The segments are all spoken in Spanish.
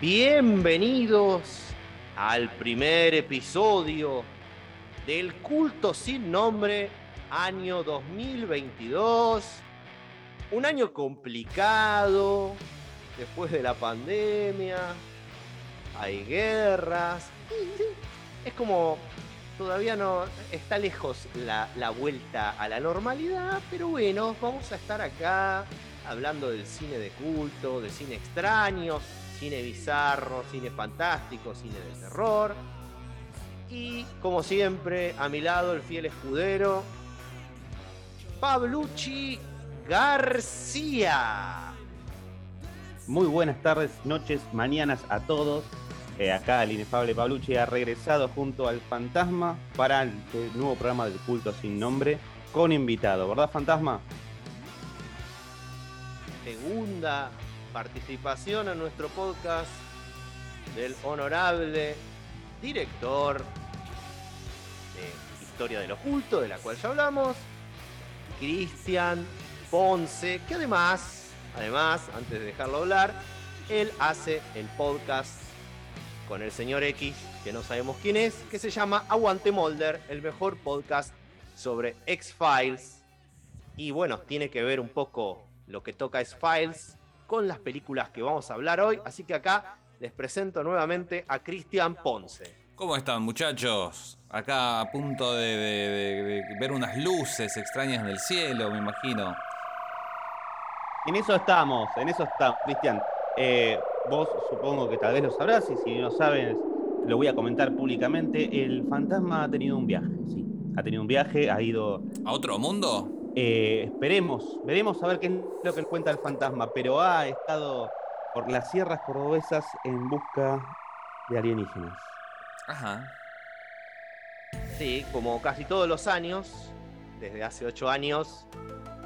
Bienvenidos al primer episodio del culto sin nombre año 2022. Un año complicado, después de la pandemia, hay guerras. Es como, todavía no, está lejos la, la vuelta a la normalidad, pero bueno, vamos a estar acá hablando del cine de culto, de cine extraño, cine bizarro, cine fantástico, cine de terror. Y como siempre, a mi lado el fiel escudero, Pablucci García. Muy buenas tardes, noches, mañanas a todos. Eh, acá el inefable Pablucci ha regresado junto al Fantasma para el, el nuevo programa del culto sin nombre con invitado, ¿verdad Fantasma? Segunda participación en nuestro podcast del honorable director de Historia del Oculto, de la cual ya hablamos, Cristian Ponce, que además, además, antes de dejarlo hablar, él hace el podcast con el señor X, que no sabemos quién es, que se llama Aguante Molder, el mejor podcast sobre X-Files. Y bueno, tiene que ver un poco lo que toca X-Files con las películas que vamos a hablar hoy. Así que acá les presento nuevamente a Cristian Ponce. ¿Cómo están muchachos? Acá a punto de, de- de- de ver unas luces extrañas en el cielo, me imagino. En eso estamos, en eso estamos, Cristian. Eh, vos supongo que tal vez lo sabrás y si no sabes, lo voy a comentar públicamente. El fantasma ha tenido un viaje, sí. Ha tenido un viaje, ha ido ¿A otro mundo? Eh, esperemos, veremos a ver qué es lo que cuenta el fantasma, pero ha estado por las sierras cordobesas en busca de alienígenas. Ajá. Sí, como casi todos los años, desde hace ocho años,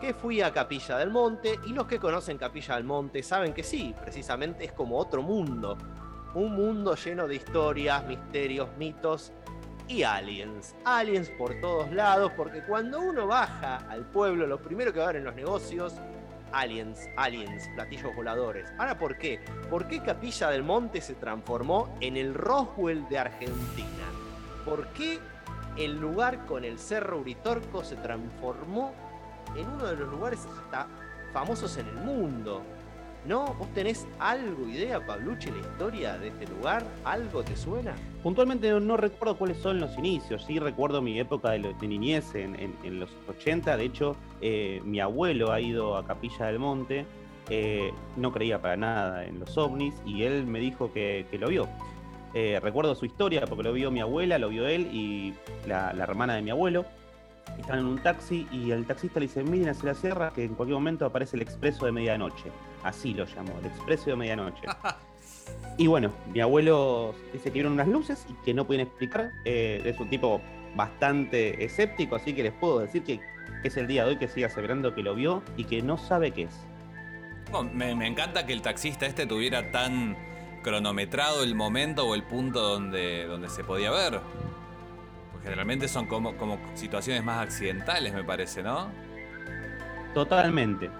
que fui a Capilla del Monte y los que conocen Capilla del Monte saben que sí, precisamente es como otro mundo. Un mundo lleno de historias, misterios, mitos y aliens. Aliens por todos lados, porque cuando uno baja al pueblo, lo primero que va a ver en los negocios, aliens, aliens, platillos voladores. Ahora, ¿por qué? ¿Por qué Capilla del Monte se transformó en el Roswell de Argentina? ¿Por qué el lugar con el Cerro Uritorco se transformó en uno de los lugares hasta famosos en el mundo? ¿No? ¿Vos tenés algo, idea, Pablucci, la historia de este lugar? ¿Algo te suena? Puntualmente no, recuerdo cuáles son los inicios, sí recuerdo mi época de, lo- de niñez en, los 80, de hecho eh, mi abuelo ha ido a Capilla del Monte, eh, no creía para nada en los ovnis y él me dijo que, lo vio. Eh, recuerdo su historia porque lo vio mi abuela, lo vio él y la, la hermana de mi abuelo. Estaban en un taxi y el taxista le dice, miren hacia la sierra que en cualquier momento aparece el expreso de medianoche. Así lo llamó, el expreso de medianoche. Y bueno, mi abuelo dice que vieron unas luces y que no pueden explicar. Eh, es un tipo bastante escéptico, así que les puedo decir que, es el día de hoy que sigue aseverando que lo vio y que no sabe qué es. Me encanta que el taxista este tuviera tan cronometrado el momento o el punto donde, donde se podía ver. Porque generalmente son como, como situaciones más accidentales, me parece, ¿no? Totalmente.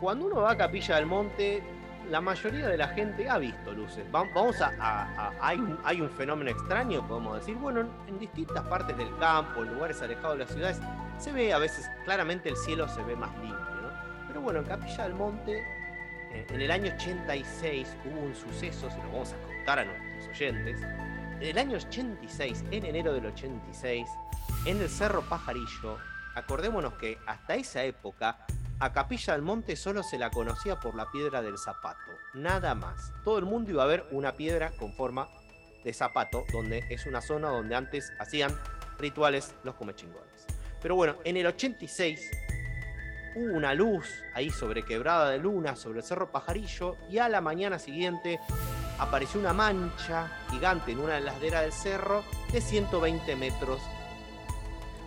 Cuando uno va a Capilla del Monte, la mayoría de la gente ha visto luces. Va- Vamos a. a- hay, un, hay un fenómeno extraño, podemos decir. Bueno, en, en distintas partes del campo, en lugares alejados de las ciudades, se ve a veces, claramente el cielo se ve más limpio, ¿no? Pero bueno, en Capilla del Monte, eh, en el año 86 hubo un suceso, se lo vamos a contar a nuestros oyentes. En el año 86, en enero del 86, en el Cerro Pajarillo, acordémonos que hasta esa época a Capilla del Monte solo se la conocía por la piedra del zapato, nada más. Todo el mundo iba a ver una piedra con forma de zapato, donde es una zona donde antes hacían rituales los comechingones. Pero bueno, en el 86 hubo una luz ahí sobre Quebrada de Luna, sobre el Cerro Pajarillo, y a la mañana siguiente apareció una mancha gigante en una laderas del cerro de 120 metros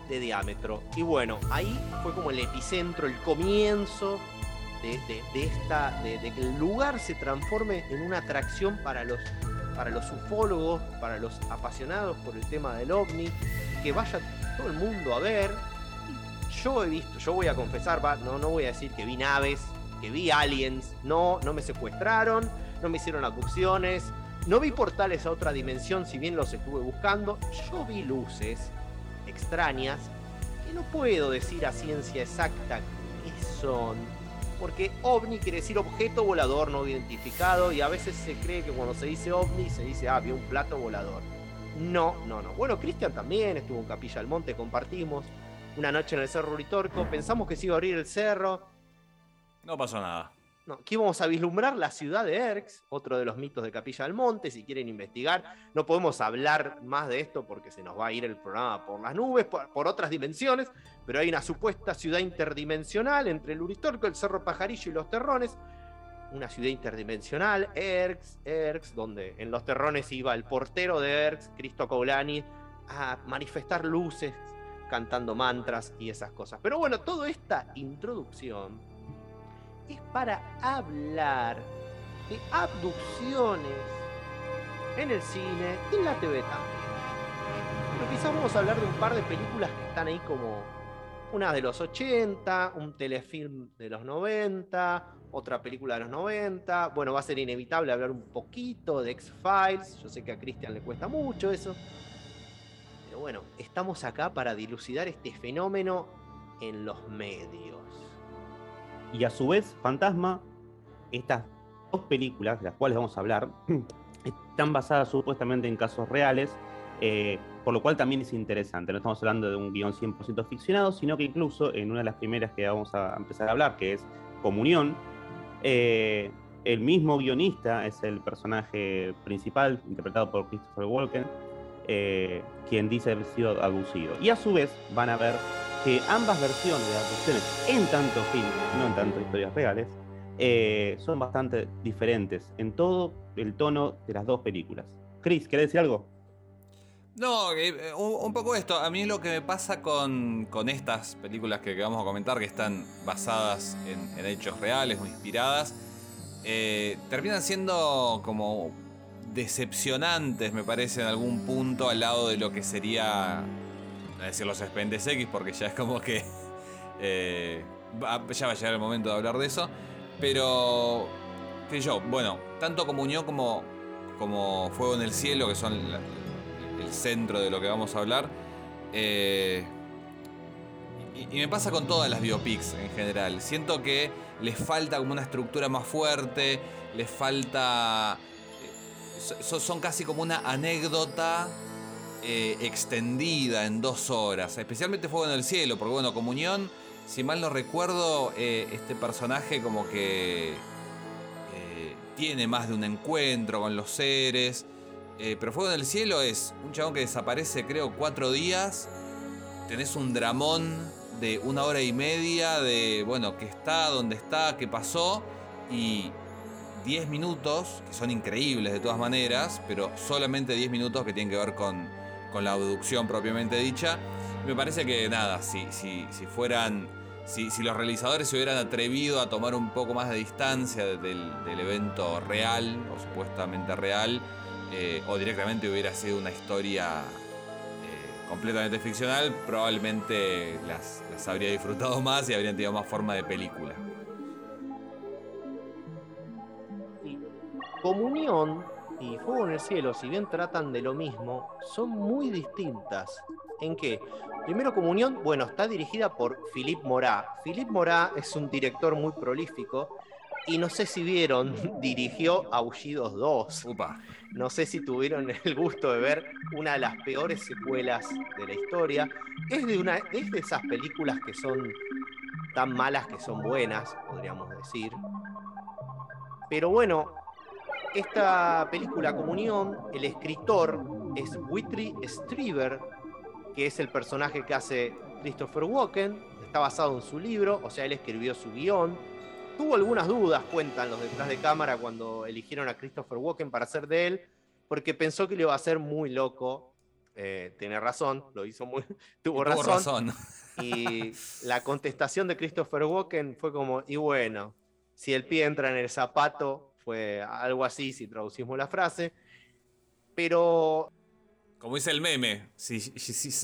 de diámetro. Y bueno, ahí fue como el epicentro, el comienzo de, de- esta, de, que el lugar se transforme en una atracción para los, para los ufólogos, para los apasionados por el tema del ovni, que vaya todo el mundo a ver. Yo he visto, yo voy a confesar, no, no voy a decir que vi naves, que vi aliens, no, no me secuestraron, no me hicieron abducciones, no vi portales a otra dimensión, si bien los estuve buscando. Yo vi luces extrañas que no puedo decir a ciencia exacta qué son. Porque ovni quiere decir objeto volador no identificado y a veces se cree que cuando se dice ovni se dice, ah, vi un plato volador. No, no, no. Bueno, Cristian también estuvo en Capilla del Monte, compartimos una noche en el Cerro Uritorco, pensamos que se iba a abrir el cerro. No pasó nada. Aquí vamos a vislumbrar la ciudad de Erx, otro de los mitos de Capilla del Monte, si quieren investigar. No podemos hablar más de esto porque se nos va a ir el programa por las nubes, por, otras dimensiones, pero hay una supuesta ciudad interdimensional entre el Uritorco, el Cerro Pajarillo y los Terrones. Una ciudad interdimensional, Erx, Erx, donde en los Terrones iba el portero de Erx, Cristo Coulani, a manifestar luces, cantando mantras y esas cosas. Pero bueno, toda esta introducción es para hablar de abducciones en el cine y en la TV también. Pero quizás vamos a hablar de un par de películas que están ahí como una de los 80, un telefilm de los 90, otra película de los 90. Bueno, va a ser inevitable hablar un poquito de X-Files. Yo sé que a Christian le cuesta mucho eso bueno, estamos acá para dilucidar este fenómeno en los medios. Y a su vez, Fantasma, estas dos películas de las cuales vamos a hablar están basadas supuestamente en casos reales, eh, por lo cual también es interesante. No estamos hablando de un guion 100% ficcionado, sino que incluso en una de las primeras que vamos a empezar a hablar, que es Comunión, eh, el mismo guionista es el personaje principal, interpretado por Christopher Walken, eh, quien dice haber sido abducido. Y a su vez van a ver que ambas versiones de abducciones, en tanto filmes, no en tanto historias reales, eh, son bastante diferentes en todo el tono de las dos películas. Chris, ¿querés decir algo? No, eh, un, poco esto. A mí lo que me pasa con, estas películas que, vamos a comentar, que están basadas en, hechos reales o inspiradas, terminan siendo como decepcionantes, me parece, en algún punto al lado de lo que sería, no decir los Spendes X, porque ya es como que eh, ya va a llegar el momento de hablar de eso. Pero, que yo, bueno, tanto Comunión como, como Fuego en el Cielo, que son el centro de lo que vamos a hablar, eh, y, y, me pasa con todas las biopics en general. Siento que les falta como una estructura más fuerte, les falta son casi como una anécdota eh, extendida en dos horas. Especialmente Fuego en el Cielo, porque bueno, Comunión, si mal no recuerdo, eh, este personaje como que eh, tiene más de un encuentro con los seres. pero Fuego en el Cielo es un chabón que desaparece creo cuatro días. Tenés un dramón de una hora y media de, bueno, qué está, dónde está, qué pasó. Y 10 minutos, que son increíbles de todas maneras, pero solamente 10 minutos que tienen que ver con, la abducción propiamente dicha. Me parece que nada, si, si, si fueran. Si, si, los realizadores se hubieran atrevido a tomar un poco más de distancia del, evento real o supuestamente real, eh, o directamente hubiera sido una historia eh, completamente ficcional, probablemente las, las habría disfrutado más y habrían tenido más forma de película. Comunión y Fuego en el Cielo, si bien tratan de lo mismo, son muy distintas. ¿En qué? Primero, Comunión, bueno, está dirigida por Philippe Morat. Philippe Morat es un director muy prolífico y no sé si vieron, dirigió Aullidos 2. No sé si tuvieron el gusto de ver una de las peores secuelas de la historia. Es de, una, es de esas películas que son tan malas que son buenas, podríamos decir. Pero bueno, esta película Comunión, el escritor es Whitney Strieber, que es el personaje que hace Christopher Walken, está basado en su libro, o sea, él escribió su guion. Tuvo algunas dudas, cuentan los detrás de cámara, cuando eligieron a Christopher Walken para hacer de él, porque pensó que le iba a ser muy loco. Eh, tiene razón, lo hizo muy. tuvo, razón. Y la contestación de Christopher Walken fue como: y bueno, si el pie entra en el zapato, fue algo así si traducimos la frase. Pero... Como dice el meme, si,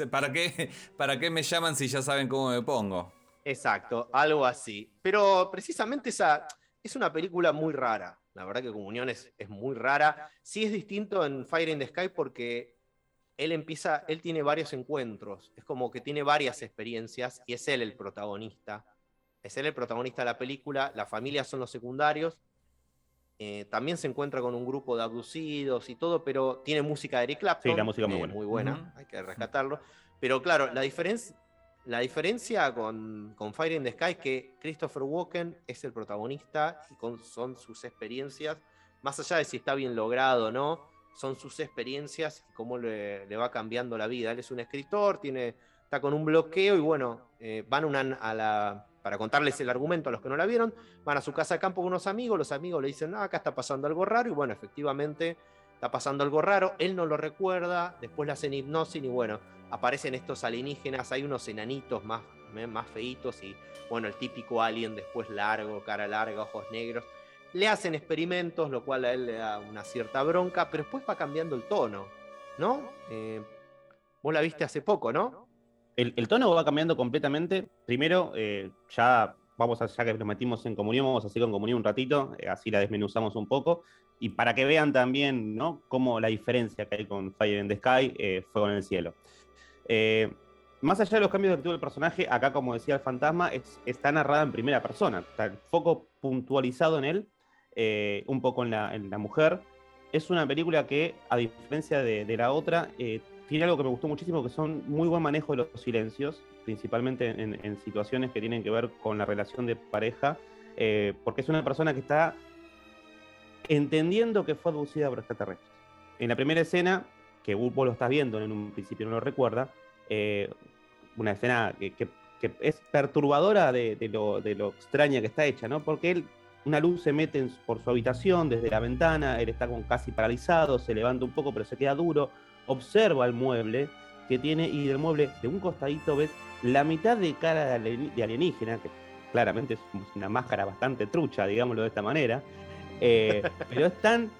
¿para, qué, ¿para qué me llaman si ya saben cómo me pongo? Exacto, algo así. Pero precisamente esa es una película muy rara. La verdad que Comunión es, es muy rara. Sí es distinto en Fire in the Sky porque él empieza, él tiene varios encuentros, es como que tiene varias experiencias y es él el protagonista. Es él el protagonista de la película, la familia son los secundarios. Eh, también se encuentra con un grupo de abducidos y todo, pero tiene música de Eric Clapton. Sí, la música muy eh, buena. Muy buena, hay que rescatarlo. Pero claro, la diferencia, la diferencia con, con, Fire in the Sky es que Christopher Walken es el protagonista y con, son sus experiencias, más allá de si está bien logrado o no, son sus experiencias y cómo le, le, va cambiando la vida. Él es un escritor, tiene, está con un bloqueo y bueno, eh, van una, a la, para contarles el argumento a los que no la vieron, van a su casa de campo con unos amigos, los amigos le dicen, ah, acá está pasando algo raro y bueno, efectivamente está pasando algo raro, él no lo recuerda, después le hacen hipnosis y bueno, aparecen estos alienígenas, hay unos enanitos más, más feitos y bueno, el típico alien después largo, cara larga, ojos negros. Le hacen experimentos, lo cual a él le da una cierta bronca, pero después va cambiando el tono, ¿no? Eh, vos la viste hace poco, ¿no? El, el tono va cambiando completamente. Primero, eh, ya vamos a, ya que nos metimos en comunión, vamos a seguir con comunión un ratito, eh, así la desmenuzamos un poco. Y para que vean también, ¿no? Cómo la diferencia que hay con Fire in the Sky, eh, Fuego en el Cielo. Eh, más allá de los cambios de actitud del personaje, acá, como decía el fantasma, es, está narrada en primera persona. Está el foco puntualizado en él, un poco en la, mujer. Es una película que, a diferencia de, la otra, tiene algo que me gustó muchísimo, que son muy buen manejo de los silencios, principalmente en, situaciones que tienen que ver con la relación de pareja, eh, porque es una persona que está entendiendo que fue abducida por extraterrestres. En la primera escena, que vos lo estás viendo, en un principio no lo recuerda, eh, una escena que, es perturbadora de, lo, de, lo, extraña que está hecha, ¿no? Porque él, una luz se mete por su habitación desde la ventana, él está como casi paralizado, se levanta un poco pero se queda duro, observa el mueble que tiene y del mueble de un costadito ves la mitad de cara de alienígena, que claramente es una máscara bastante trucha, digámoslo de esta manera, eh, pero es tan,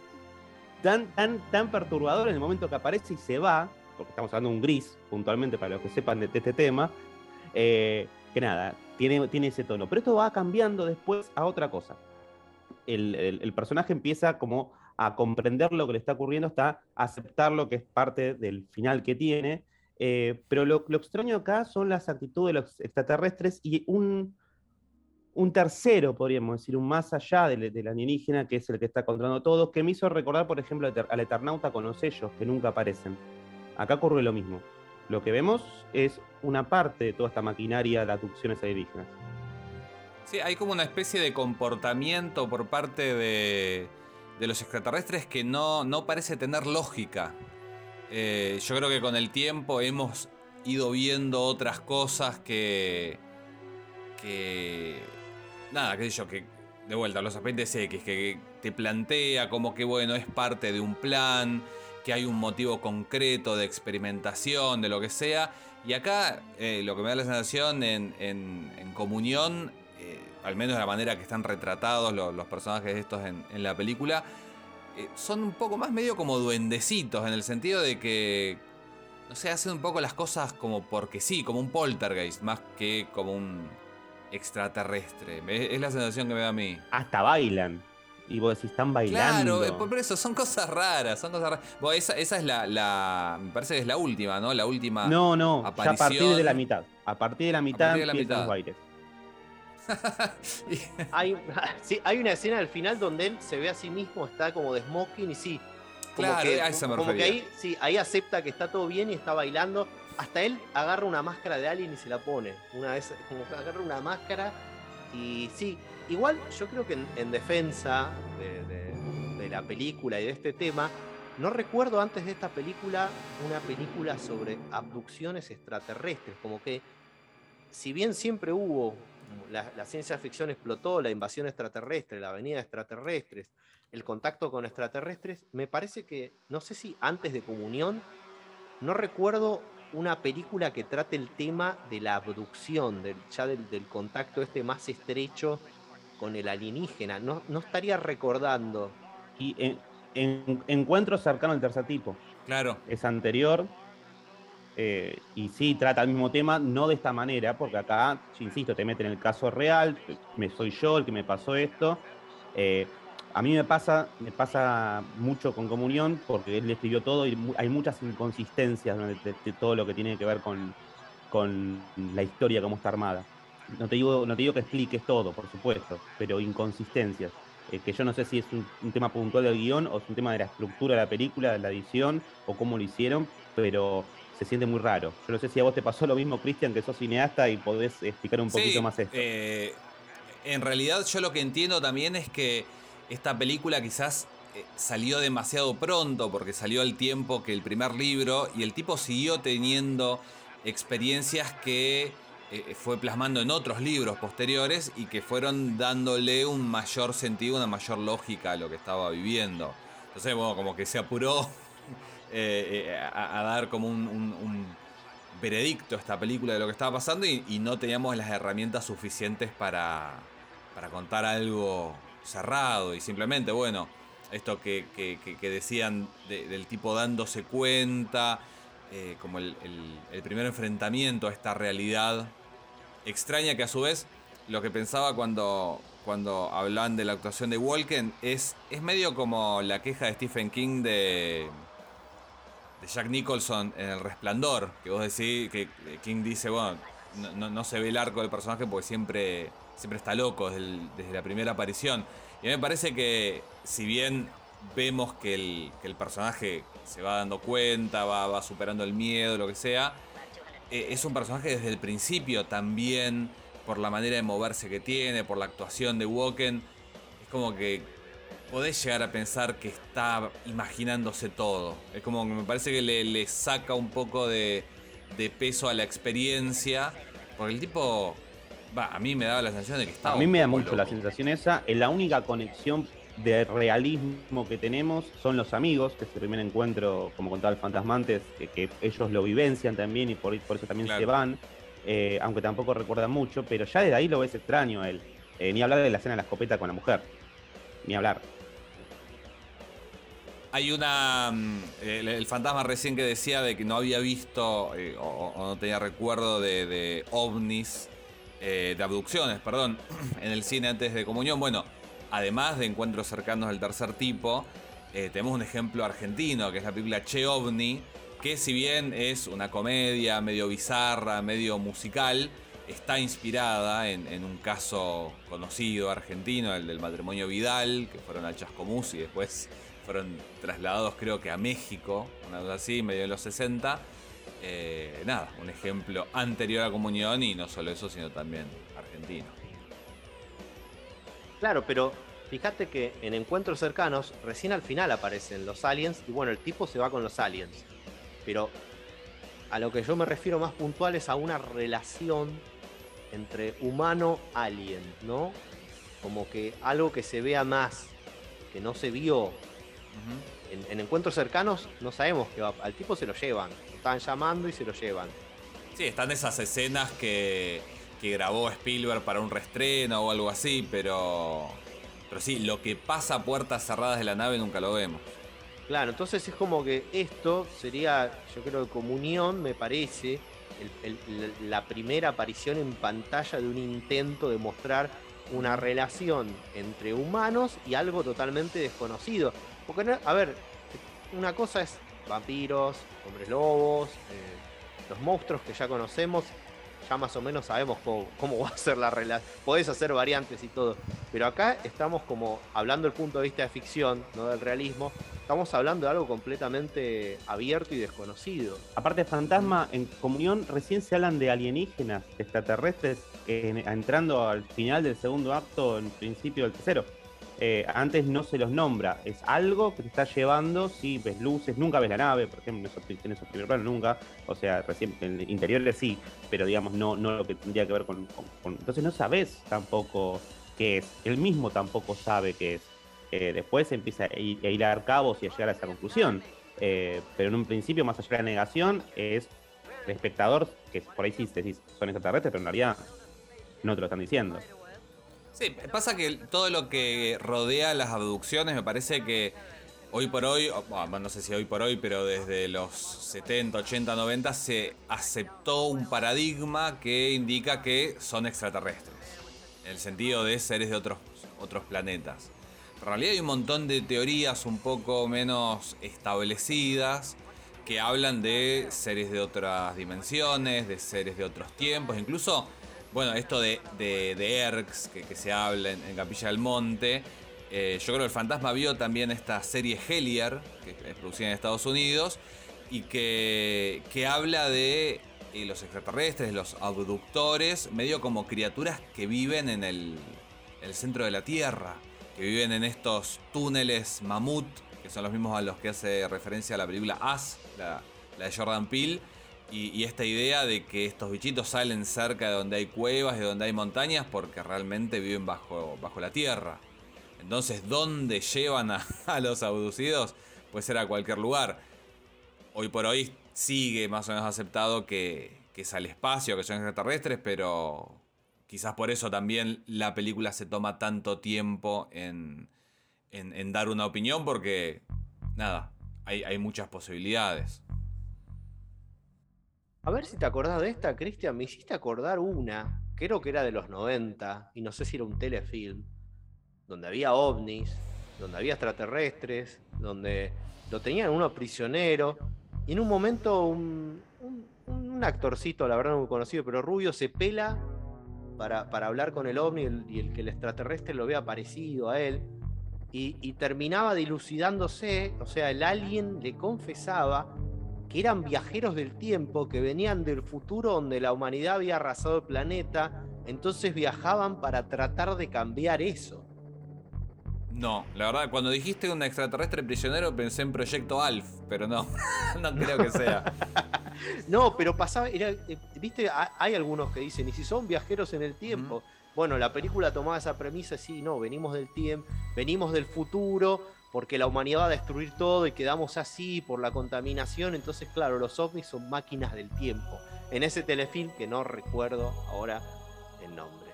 tan, tan, tan perturbador en el momento que aparece y se va, porque estamos hablando de un gris, puntualmente para los que sepan de, este tema, eh, que nada, tiene, tiene ese tono. Pero esto va cambiando después a otra cosa. El, el, el, personaje empieza como a comprender lo que le está ocurriendo, hasta aceptar lo que es parte del final que tiene. Eh, pero lo, extraño acá son las actitudes de los extraterrestres y un, un tercero, podríamos decir, un más allá del, del, alienígena, que es el que está controlando todo, que me hizo recordar, por ejemplo, al Eternauta con los sellos, que nunca aparecen. Acá ocurre lo mismo. Lo que vemos es una parte de toda esta maquinaria de aducciones alienígenas. Sí, hay como una especie de comportamiento por parte de, de los extraterrestres que no, no parece tener lógica. Eh, yo creo que con el tiempo hemos ido viendo otras cosas que. que. nada, qué sé yo, que. De vuelta, los apéndices X, que te plantea como que, bueno, es parte de un plan, que hay un motivo concreto de experimentación, de lo que sea. Y acá, eh, lo que me da la sensación en, en, en comunión, al menos de la manera que están retratados los, los personajes estos en, en la película, eh, son un poco más medio como duendecitos, en el sentido de que, no sé, hacen un poco las cosas como porque sí, como un poltergeist, más que como un extraterrestre. Es, es la sensación que me da a mí. Hasta bailan. Y vos decís, están bailando. Claro, por eso son cosas raras, son cosas raras. Bueno, esa, esa, es la, la, Me parece que es la última, ¿no? La última. No, no, aparición. ya a partir de la mitad. A partir de la mitad de la empiezan mitad. los bailes. hay, sí, hay una escena al final donde él se ve a sí mismo, está como de smoking y sí. Como claro, que, a me como que ahí, sí, ahí acepta que está todo bien y está bailando. Hasta él agarra una máscara de alien y se la pone. Una vez, como que agarra una máscara y sí. Igual yo creo que en, en defensa de, de, de la película y de este tema, no recuerdo antes de esta película una película sobre abducciones extraterrestres. Como que, si bien siempre hubo la, la, ciencia ficción explotó, la invasión extraterrestre, la venida de extraterrestres, el contacto con extraterrestres, me parece que, no sé si antes de Comunión, no recuerdo una película que trate el tema de la abducción, del, ya del, del contacto este más estrecho con el alienígena. No, no estaría recordando. Y en, en, encuentro cercano al tercer tipo. Claro. Es anterior, eh, y sí trata el mismo tema, no de esta manera, porque acá, insisto, te mete en el caso real, me soy yo el que me pasó esto. Eh, A mí me pasa, me pasa mucho con Comunión, porque él escribió todo y hay muchas inconsistencias de, todo lo que tiene que ver con, con la historia, cómo está armada. No te, digo, no te digo que expliques todo, por supuesto, pero inconsistencias. Eh, que yo no sé si es un, tema puntual del guion o es un tema de la estructura de la película, de la edición o cómo lo hicieron, pero se siente muy raro. Yo no sé si a vos te pasó lo mismo, Cristian, que sos cineasta y podés explicar un poquito más esto. Eh, en realidad yo lo que entiendo también es que esta película quizás eh, salió demasiado pronto porque salió al tiempo que el primer libro y el tipo siguió teniendo experiencias que eh, fue plasmando en otros libros posteriores y que fueron dándole un mayor sentido, una mayor lógica a lo que estaba viviendo. Entonces, bueno, como que se apuró eh, a, dar como un, veredicto a esta película de lo que estaba pasando y, no teníamos las herramientas suficientes para, para contar algo cerrado y simplemente, bueno, esto que, decían del tipo dándose cuenta, eh, como el, primer enfrentamiento a esta realidad extraña que a su vez lo que pensaba cuando, cuando hablan de la actuación de Walken es, es medio como la queja de Stephen King de, de Jack Nicholson en El Resplandor, que vos decís, que King dice, bueno, no, se ve el arco del personaje porque siempre, siempre está loco desde, desde la primera aparición. Y a mí me parece que si bien vemos que el, que el personaje se va dando cuenta, va, va superando el miedo, lo que sea, eh, es un personaje desde el principio también, por la manera de moverse que tiene, por la actuación de Woken. Es como que podés llegar a pensar que está imaginándose todo. Es como que me parece que le, saca un poco de, de, peso a la experiencia. Porque el tipo, va, a mí me daba la sensación de que estaba. A mí me da mucho la sensación esa. Es la única conexión de realismo que tenemos son los amigos, que es el primer encuentro, como contaba el Fantasmantes, que, ellos lo vivencian también y por, por eso también se van, eh, aunque tampoco recuerdan mucho, pero ya desde ahí lo ves extraño a él. Eh, ni hablar de la escena de la escopeta con la mujer, ni hablar. Hay una. Mm, el, fantasma recién que decía de que no había visto eh, o, no tenía recuerdo de, ovnis, de abducciones, perdón, en el cine antes de comunión. Bueno, además de encuentros cercanos del tercer tipo, eh, tenemos un ejemplo argentino, que es la película Che OVNI, que si bien es una comedia medio bizarra, medio musical, está inspirada en, un caso conocido argentino, el del matrimonio Vidal, que fueron al Chascomús y después fueron trasladados creo que a México, una cosa así, medio de los 60. Eh, nada, un ejemplo anterior a Comunión y no solo eso, sino también argentino. Claro, pero fíjate que en encuentros cercanos, recién al final aparecen los aliens y bueno, el tipo se va con los aliens. Pero a lo que yo me refiero más puntual es a una relación entre humano-alien, ¿no? Como que algo que se vea más, que no se vio. En, encuentros cercanos no sabemos que al tipo se lo llevan, lo están llamando y se lo llevan. Sí, están esas escenas que que grabó Spielberg para un restreno o algo así, pero, pero sí, lo que pasa a puertas cerradas de la nave nunca lo vemos. Claro, entonces es como que esto sería, yo creo que comunión, me parece, la primera aparición en pantalla de un intento de mostrar una relación entre humanos y algo totalmente desconocido. Porque, a ver, una cosa es vampiros, hombres lobos, eh, los monstruos que ya conocemos, ya más o menos sabemos cómo, va a ser la relación. Podés hacer variantes y todo. Pero acá estamos como hablando del punto de vista de ficción, no del realismo. Estamos hablando de algo completamente abierto y desconocido. Aparte fantasma, en comunión recién se hablan de alienígenas, extraterrestres, entrando al final del segundo acto, en principio del tercero. Eh, antes no se los nombra. Es algo que te está llevando, si ves luces, nunca ves la nave, por ejemplo, en esos, primeros planos, nunca. O sea, recién en interiores sí, pero digamos, no, no lo que tendría que ver con, Entonces no sabes tampoco qué es. Él mismo tampoco sabe qué es. Eh, después empieza a, hilar cabos y a llegar a esa conclusión. Eh, pero en un principio, más allá de la negación, es el espectador, que por ahí sí decís, son extraterrestres, pero en realidad no te lo están diciendo. Sí, pasa que todo lo que rodea las abducciones me parece que hoy por hoy, no sé si hoy por hoy, pero desde los 70, 80, 90 se aceptó un paradigma que indica que son extraterrestres, en el sentido de seres de otros, otros planetas. En realidad hay un montón de teorías un poco menos establecidas que hablan de seres de otras dimensiones, de seres de otros tiempos, incluso, bueno, esto de, de, Erx, que, se habla en, Capilla del Monte. Eh, yo creo que el fantasma vio también esta serie Hellier, que es producida en Estados Unidos, y que, que habla de eh, los extraterrestres, los abductores, medio como criaturas que viven en el, el centro de la Tierra, que viven en estos túneles mamut que son los mismos a los que hace referencia la película As, la, de Jordan Peele. Y, esta idea de que estos bichitos salen cerca de donde hay cuevas, de donde hay montañas, porque realmente viven bajo, bajo la tierra. Entonces, ¿dónde llevan a, los abducidos? Puede ser a cualquier lugar. Hoy por hoy sigue más o menos aceptado que, que es al espacio, que son extraterrestres, pero quizás por eso también la película se toma tanto tiempo en, dar una opinión porque, nada, hay, muchas posibilidades. A ver si te acordás de esta, Cristian. Me hiciste acordar una, creo que era de los 90, y no sé si era un telefilm, donde había ovnis, donde había extraterrestres, donde lo tenían uno prisionero, y en un momento un, actorcito, la verdad no muy conocido, pero rubio, se pela para, hablar con el ovni y el que el extraterrestre lo vea parecido a él y, terminaba dilucidándose, o sea, el alien le confesaba que eran viajeros del tiempo, que venían del futuro donde la humanidad había arrasado el planeta, entonces viajaban para tratar de cambiar eso. No, la verdad, cuando dijiste un extraterrestre prisionero pensé en Proyecto Alf, pero no, no creo que sea. no, pero pasaba, eh, viste, hay algunos que dicen, y si son viajeros en el tiempo, bueno, la película tomaba esa premisa, sí, no, venimos del tiempo, venimos del futuro, porque la humanidad va a destruir todo y quedamos así por la contaminación. Entonces, claro, los ovnis son máquinas del tiempo. En ese telefilm que no recuerdo ahora el nombre.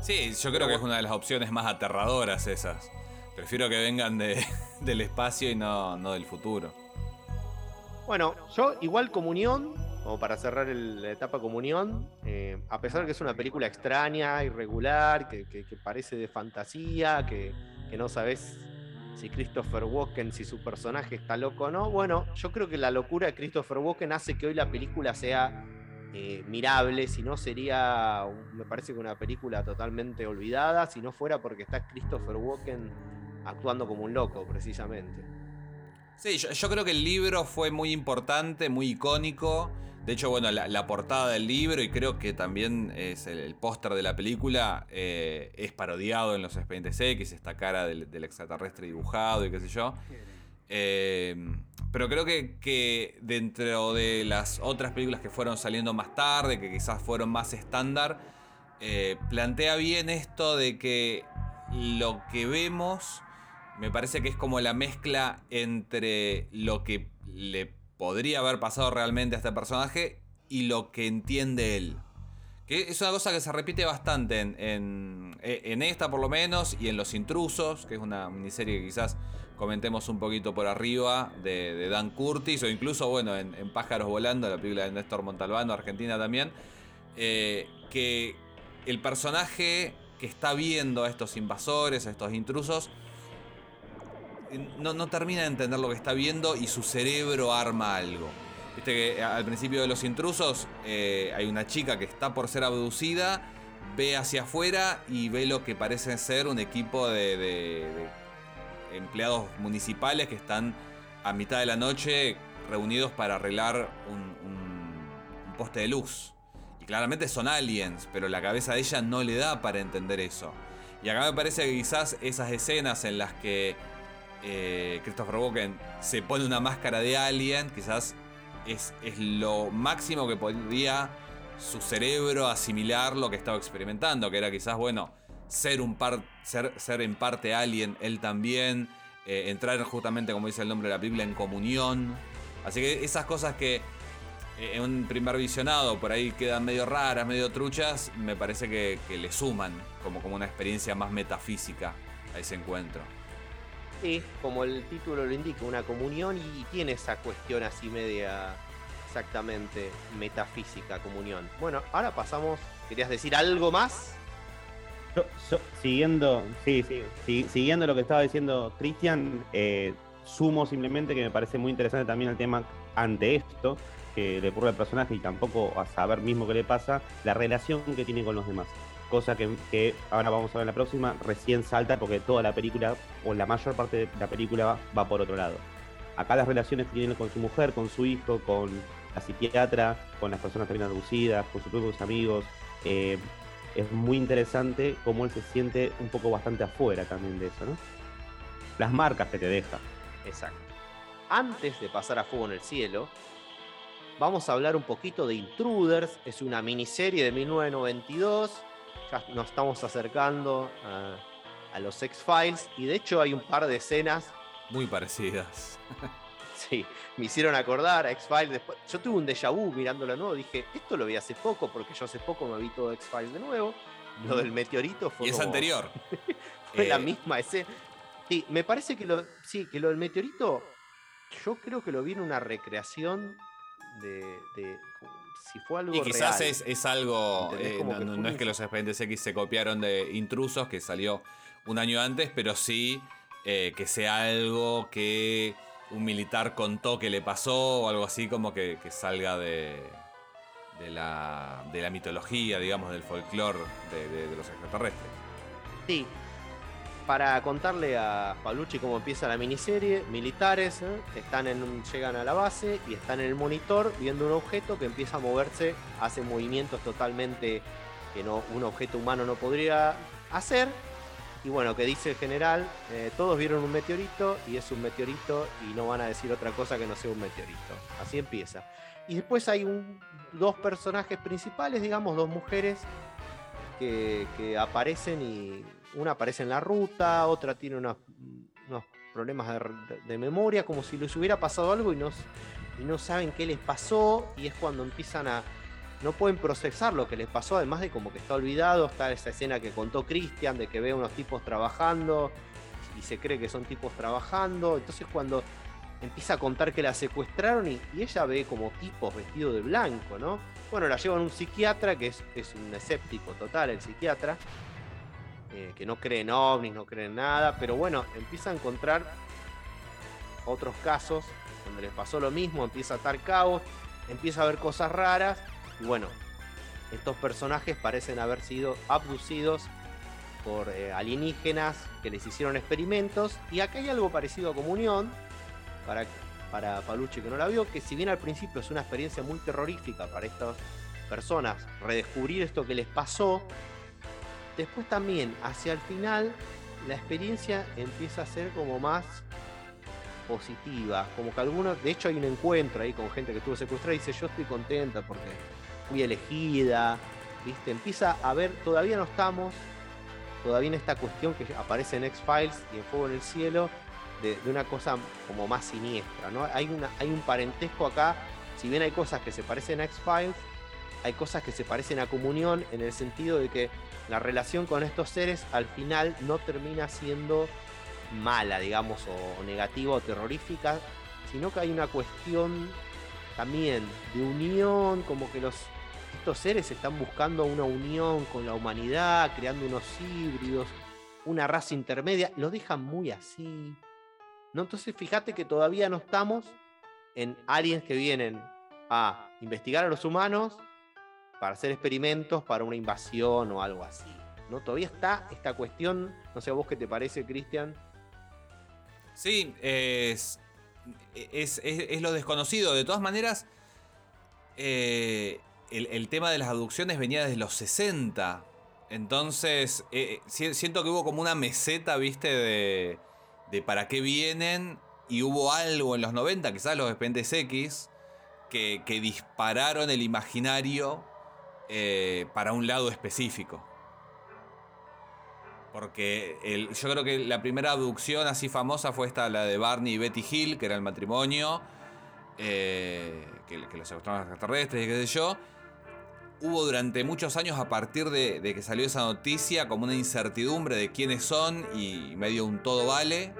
Sí, yo creo que es una de las opciones más aterradoras esas. Prefiero que vengan de, del espacio y no, no del futuro. Bueno, yo igual comunión como para cerrar la etapa comunión, eh, a pesar de que es una película extraña, irregular, que, parece de fantasía, que, no sabes si Christopher Walken, si su personaje está loco o no, bueno, yo creo que la locura de Christopher Walken hace que hoy la película sea eh, mirable, si no sería, me parece que una película totalmente olvidada, si no fuera porque está Christopher Walken actuando como un loco, precisamente. Sí, yo creo que el libro fue muy importante, muy icónico. De hecho, bueno, la, portada del libro y creo que también es el, póster de la película eh, es parodiado en los expedientes X, esta cara del, extraterrestre dibujado y qué sé yo. Eh, pero creo que, dentro de las otras películas que fueron saliendo más tarde, que quizás fueron más estándar, eh, plantea bien esto de que lo que vemos me parece que es como la mezcla entre lo que le podría haber pasado realmente a este personaje y lo que entiende él. Que es una cosa que se repite bastante en, en, esta por lo menos y en Los Intrusos, que es una miniserie que quizás comentemos un poquito por arriba de, Dan Curtis o incluso bueno en, Pájaros Volando, la película de Néstor Montalbano, Argentina también, eh, que el personaje que está viendo a estos invasores, a estos intrusos, no, termina de entender lo que está viendo y su cerebro arma algo. Viste que al principio de los intrusos eh, hay una chica que está por ser abducida, ve hacia afuera y ve lo que parece ser un equipo de, empleados municipales que están a mitad de la noche reunidos para arreglar un poste de luz. Y claramente son aliens, pero la cabeza de ella no le da para entender eso. Y acá me parece que quizás esas escenas en las que eh, Christopher Walken se pone una máscara de alien, quizás es, es, lo máximo que podía su cerebro asimilar lo que estaba experimentando, que era quizás, bueno, ser, un par, ser, ser en parte alien, él también, eh, entrar justamente, como dice el nombre de la Biblia, en comunión. Así que esas cosas que eh, en un primer visionado por ahí quedan medio raras, medio truchas, me parece que, que le suman como, como una experiencia más metafísica a ese encuentro. Sí, como el título lo indica, una comunión y tiene esa cuestión así media exactamente metafísica, comunión. Bueno, ahora pasamos, ¿querías decir algo más? siguiendo, sí, sí, siguiendo lo que estaba diciendo Cristian, eh, sumo simplemente que me parece muy interesante también el tema ante esto que le ocurre al personaje y tampoco a saber mismo qué le pasa, la relación que tiene con los demás. Cosa que, ahora vamos a ver en la próxima, recién salta porque toda la película, o la mayor parte de la película, va, por otro lado. Acá las relaciones que tiene con su mujer, con su hijo, con la psiquiatra, con las personas también aducidas, con sus propios amigos, eh, es muy interesante cómo él se siente un poco bastante afuera también de eso, ¿no? Las marcas que te deja. Exacto. Antes de pasar a Fuego en el Cielo, vamos a hablar un poquito de Intruders. Es una miniserie de 1992. Ya nos estamos acercando a, a los X-Files y de hecho hay un par de escenas. Muy parecidas. sí, me hicieron acordar a X-Files. Yo tuve un déjà vu mirándolo de nuevo. Dije, esto lo vi hace poco porque yo hace poco me vi todo X-Files de nuevo. Lo del meteorito fue. Y es anterior. fue la eh, misma escena. Sí, me parece que lo, sí, que lo del meteorito, yo creo que lo vi en una recreación de, si fue algo y quizás Es, algo eh, no, es que los expedientes X se copiaron de intrusos que salió un año antes pero sí eh, que sea algo que un militar contó que le pasó o algo así como que, salga de, de, la, de la mitología digamos del folclore de, de los extraterrestres. Sí para contarle a Palucci cómo empieza la miniserie, militares ¿eh? están en llegan a la base y están en el monitor viendo un objeto que empieza a moverse, hace movimientos totalmente que no, un objeto humano no podría hacer. Y bueno, que dice el general, eh, todos vieron un meteorito y es un meteorito y no van a decir otra cosa que no sea un meteorito. Así empieza. Y después hay un, dos personajes principales, digamos, dos mujeres que, que aparecen y una aparece en la ruta, otra tiene unos, problemas de, memoria, como si les hubiera pasado algo y no, y no saben qué les pasó, y es cuando empiezan a... No pueden procesar lo que les pasó, además de como que está olvidado, está esa escena que contó Cristian, de que ve a unos tipos trabajando y se cree que son tipos trabajando, entonces cuando empieza a contar que la secuestraron y, ella ve como tipos vestidos de blanco, ¿no? Bueno, la llevan a un psiquiatra, que es, es un escéptico total, el psiquiatra, eh, que no creen ovnis, no creen nada, pero bueno, empieza a encontrar otros casos donde les pasó lo mismo, empieza a estar caos, empieza a ver cosas raras, y bueno, estos personajes parecen haber sido abducidos por eh, alienígenas que les hicieron experimentos, y acá hay algo parecido a Comunión, para, para Palucci que no la vio, que si bien al principio es una experiencia muy terrorífica para estas personas, redescubrir esto que les pasó, Después también, hacia el final, la experiencia empieza a ser como más positiva. Como que algunos, de hecho hay un encuentro ahí con gente que estuvo secuestrada y dice, yo estoy contenta porque fui elegida. ¿Viste? Empieza a ver, todavía no estamos, todavía en esta cuestión que aparece en X-Files y en Fuego en el Cielo, de, una cosa como más siniestra. ¿no? Hay, una, hay un parentesco acá, si bien hay cosas que se parecen a X-Files, hay cosas que se parecen a Comunión en el sentido de que la relación con estos seres al final no termina siendo mala, digamos, o, negativa o terrorífica, sino que hay una cuestión también de unión, como que los, estos seres están buscando una unión con la humanidad, creando unos híbridos, una raza intermedia, lo dejan muy así. ¿no? Entonces fíjate que todavía no estamos en aliens que vienen a investigar a los humanos para hacer experimentos para una invasión o algo así. ¿no? Todavía está esta cuestión, no sé a vos qué te parece, Cristian. Sí, es, lo desconocido. De todas maneras, eh, el, tema de las aducciones venía desde los 60. Entonces, eh, siento que hubo como una meseta, viste, de, para qué vienen. Y hubo algo en los 90, quizás los expedientes X, que dispararon el imaginario eh, para un lado específico. Porque yo creo que la primera abducción así famosa fue esta, la de Barney y Betty Hill, que era el matrimonio, eh, que, los secuestraron extraterrestres y qué sé yo. Hubo durante muchos años, a partir de, que salió esa noticia, como una incertidumbre de quiénes son y medio un todo vale,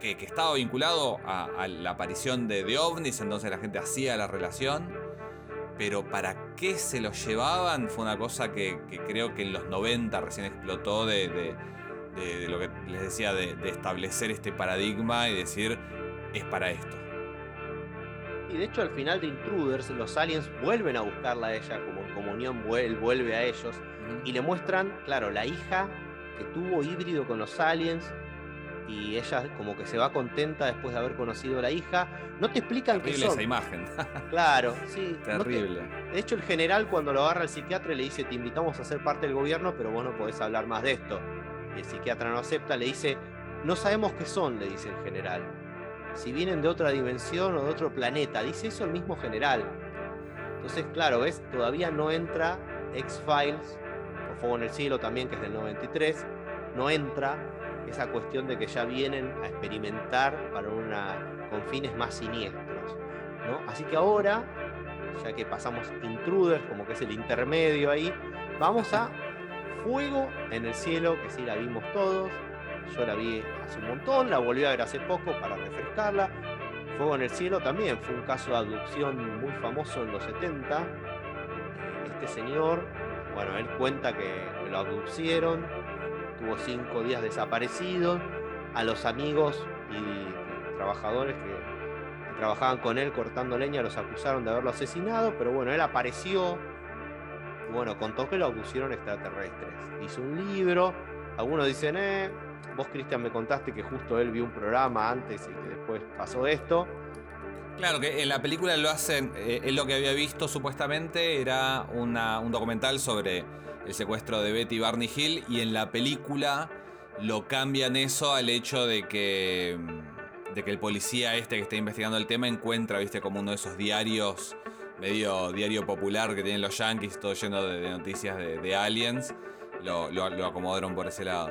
que, estaba vinculado a, la aparición de, de ovnis, entonces la gente hacía la relación. Pero para qué se los llevaban fue una cosa que, creo que en los 90 recién explotó de, lo que les decía, de, establecer este paradigma y decir, es para esto. Y de hecho al final de Intruders los aliens vuelven a buscarla a ella, como en comunión vuelve a ellos, y le muestran, claro, la hija que tuvo híbrido con los aliens, y ella como que se va contenta después de haber conocido a la hija. No te explican qué son. esa imagen. claro, sí. Terrible. de hecho, el general cuando lo agarra el psiquiatra le dice, te invitamos a ser parte del gobierno, pero vos no podés hablar más de esto. Y el psiquiatra no acepta, le dice, no sabemos qué son, le dice el general. Si vienen de otra dimensión o de otro planeta, dice eso el mismo general. Entonces, claro, ves, todavía no entra X-Files, o Fuego en el Cielo también, que es del 93, no entra esa cuestión de que ya vienen a experimentar para una, con fines más siniestros. ¿no? Así que ahora, ya que pasamos Intruders, como que es el intermedio ahí, vamos a Fuego en el Cielo, que sí la vimos todos. Yo la vi hace un montón, la volví a ver hace poco para refrescarla. Fuego en el Cielo también fue un caso de abducción muy famoso en los 70. Este señor, bueno, él cuenta que lo abducieron, tuvo cinco días desaparecido, a los amigos y trabajadores que, trabajaban con él cortando leña los acusaron de haberlo asesinado, pero bueno, él apareció, bueno, contó que lo pusieron extraterrestres. Hizo un libro, algunos dicen, eh, vos Cristian me contaste que justo él vio un programa antes y que después pasó esto. Claro, que en la película lo hacen, eh, él lo que había visto supuestamente era un documental sobre el secuestro de Betty Barney Hill y en la película lo cambian eso al hecho de que de que el policía este que está investigando el tema encuentra, viste, como uno de esos diarios medio diario popular que tienen los yankees, todo lleno de, noticias de, aliens, lo, acomodaron por ese lado.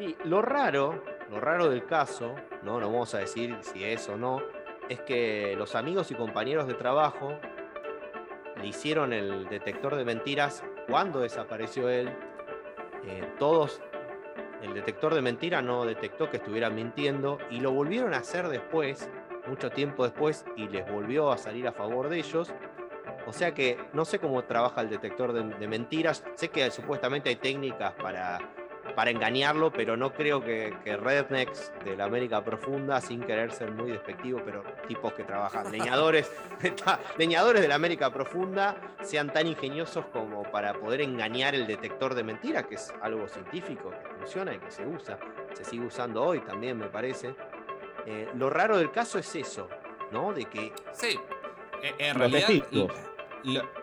Y lo raro, lo raro del caso, no, no vamos a decir si es o no, es que los amigos y compañeros de trabajo le hicieron el detector de mentiras cuando desapareció él, eh, todos, el detector de mentira no detectó que estuvieran mintiendo y lo volvieron a hacer después, mucho tiempo después, y les volvió a salir a favor de ellos. O sea que no sé cómo trabaja el detector de mentiras, sé que supuestamente hay técnicas para para engañarlo, pero no creo que, rednecks de la América Profunda, sin querer ser muy despectivo, pero tipos que trabajan, leñadores, leñadores de la América Profunda, sean tan ingeniosos como para poder engañar el detector de mentiras, que es algo científico, que funciona y que se usa, se sigue usando hoy también, me parece. Eh, lo raro del caso es eso, ¿no? De que... Sí, e, en realidad...